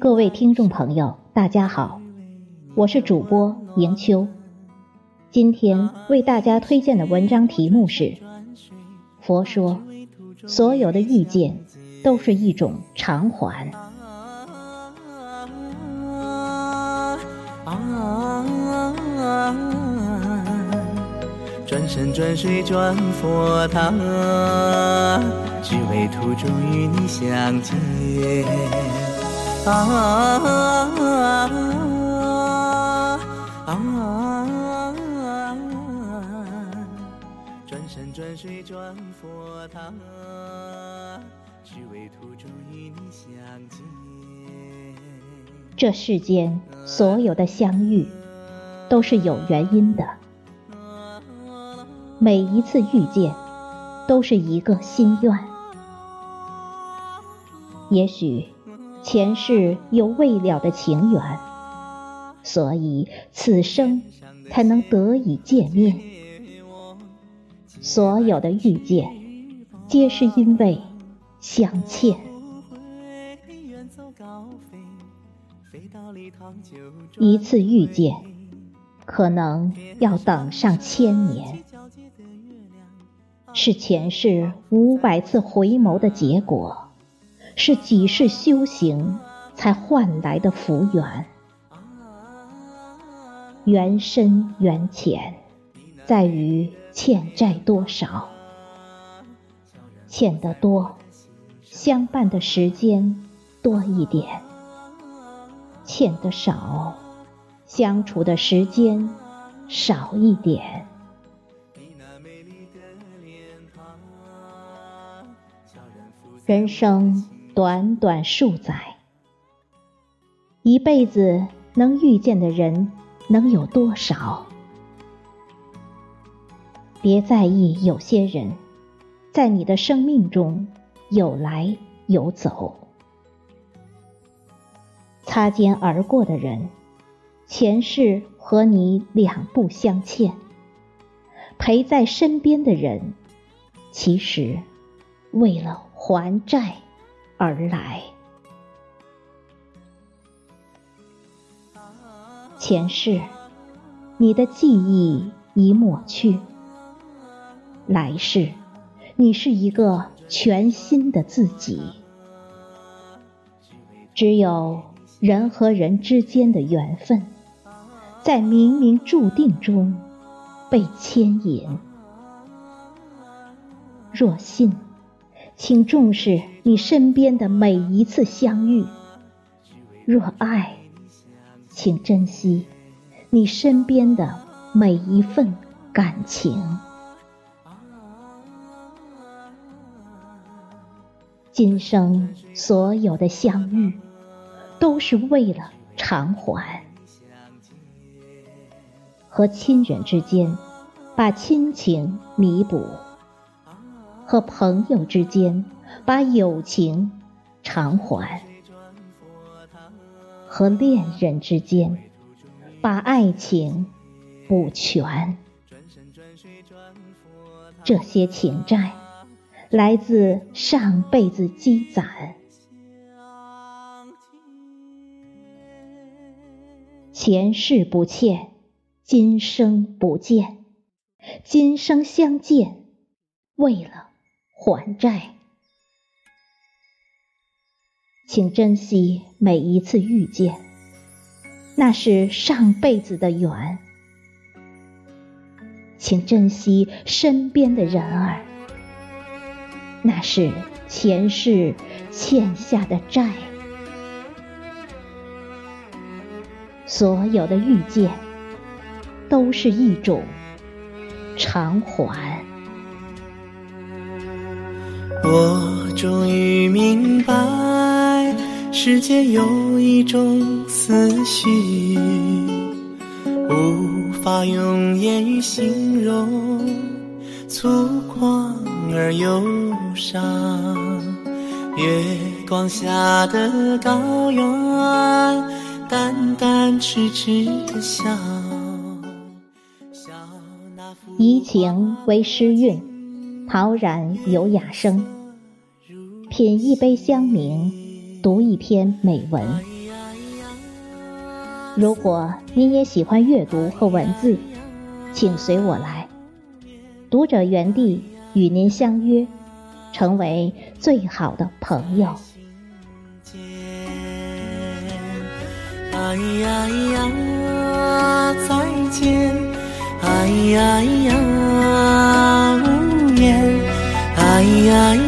各位听众朋友，大家好，我是主播迎秋。今天为大家推荐的文章题目是：佛说，所有的遇见都是一种偿还。转山转水转佛塔，只为途中与你相见。啊啊啊！转山转水转佛塔，只为途中与你相见。这世间所有的相遇，都是有原因的。每一次遇见，都是一个心愿。也许。前世有未了的情缘，所以此生才能得以见面。所有的遇见，皆是因为相欠。一次遇见，可能要等上千年，是前世五百次回眸的结果。是几世修行才换来的福缘，缘深缘浅，在于欠债多少。欠得多，相伴的时间多一点；欠得少，相处的时间少一点。人生。短短数载，一辈子能遇见的人能有多少？别在意有些人，在你的生命中有来有走。擦肩而过的人，前世和你两不相欠；陪在身边的人，其实为了还债。而来，前世你的记忆已抹去，来世你是一个全新的自己。只有人和人之间的缘分，在冥冥注定中被牵引。若信。请重视你身边的每一次相遇。若爱，请珍惜你身边的每一份感情。今生所有的相遇，都是为了偿还。和亲人之间，把亲情弥补。和朋友之间，把友情偿还；和恋人之间，把爱情补全。这些情债，来自上辈子积攒。前世不欠，今生不见；今生相见，为了。还债，请珍惜每一次遇见，那是上辈子的缘；请珍惜身边的人儿，那是前世欠下的债。所有的遇见，都是一种偿还。我终于明白，世间有一种思绪，无法用言语形容，粗犷而忧伤。月光下的高原，淡淡痴痴的笑。怡情为诗韵，陶然有雅声。品一杯香茗，读一篇美文。如果您也喜欢阅读和文字，请随我来，读者园地与您相约，成为最好的朋友。哎呀呀，再见！哎呀呀，无言！哎呀。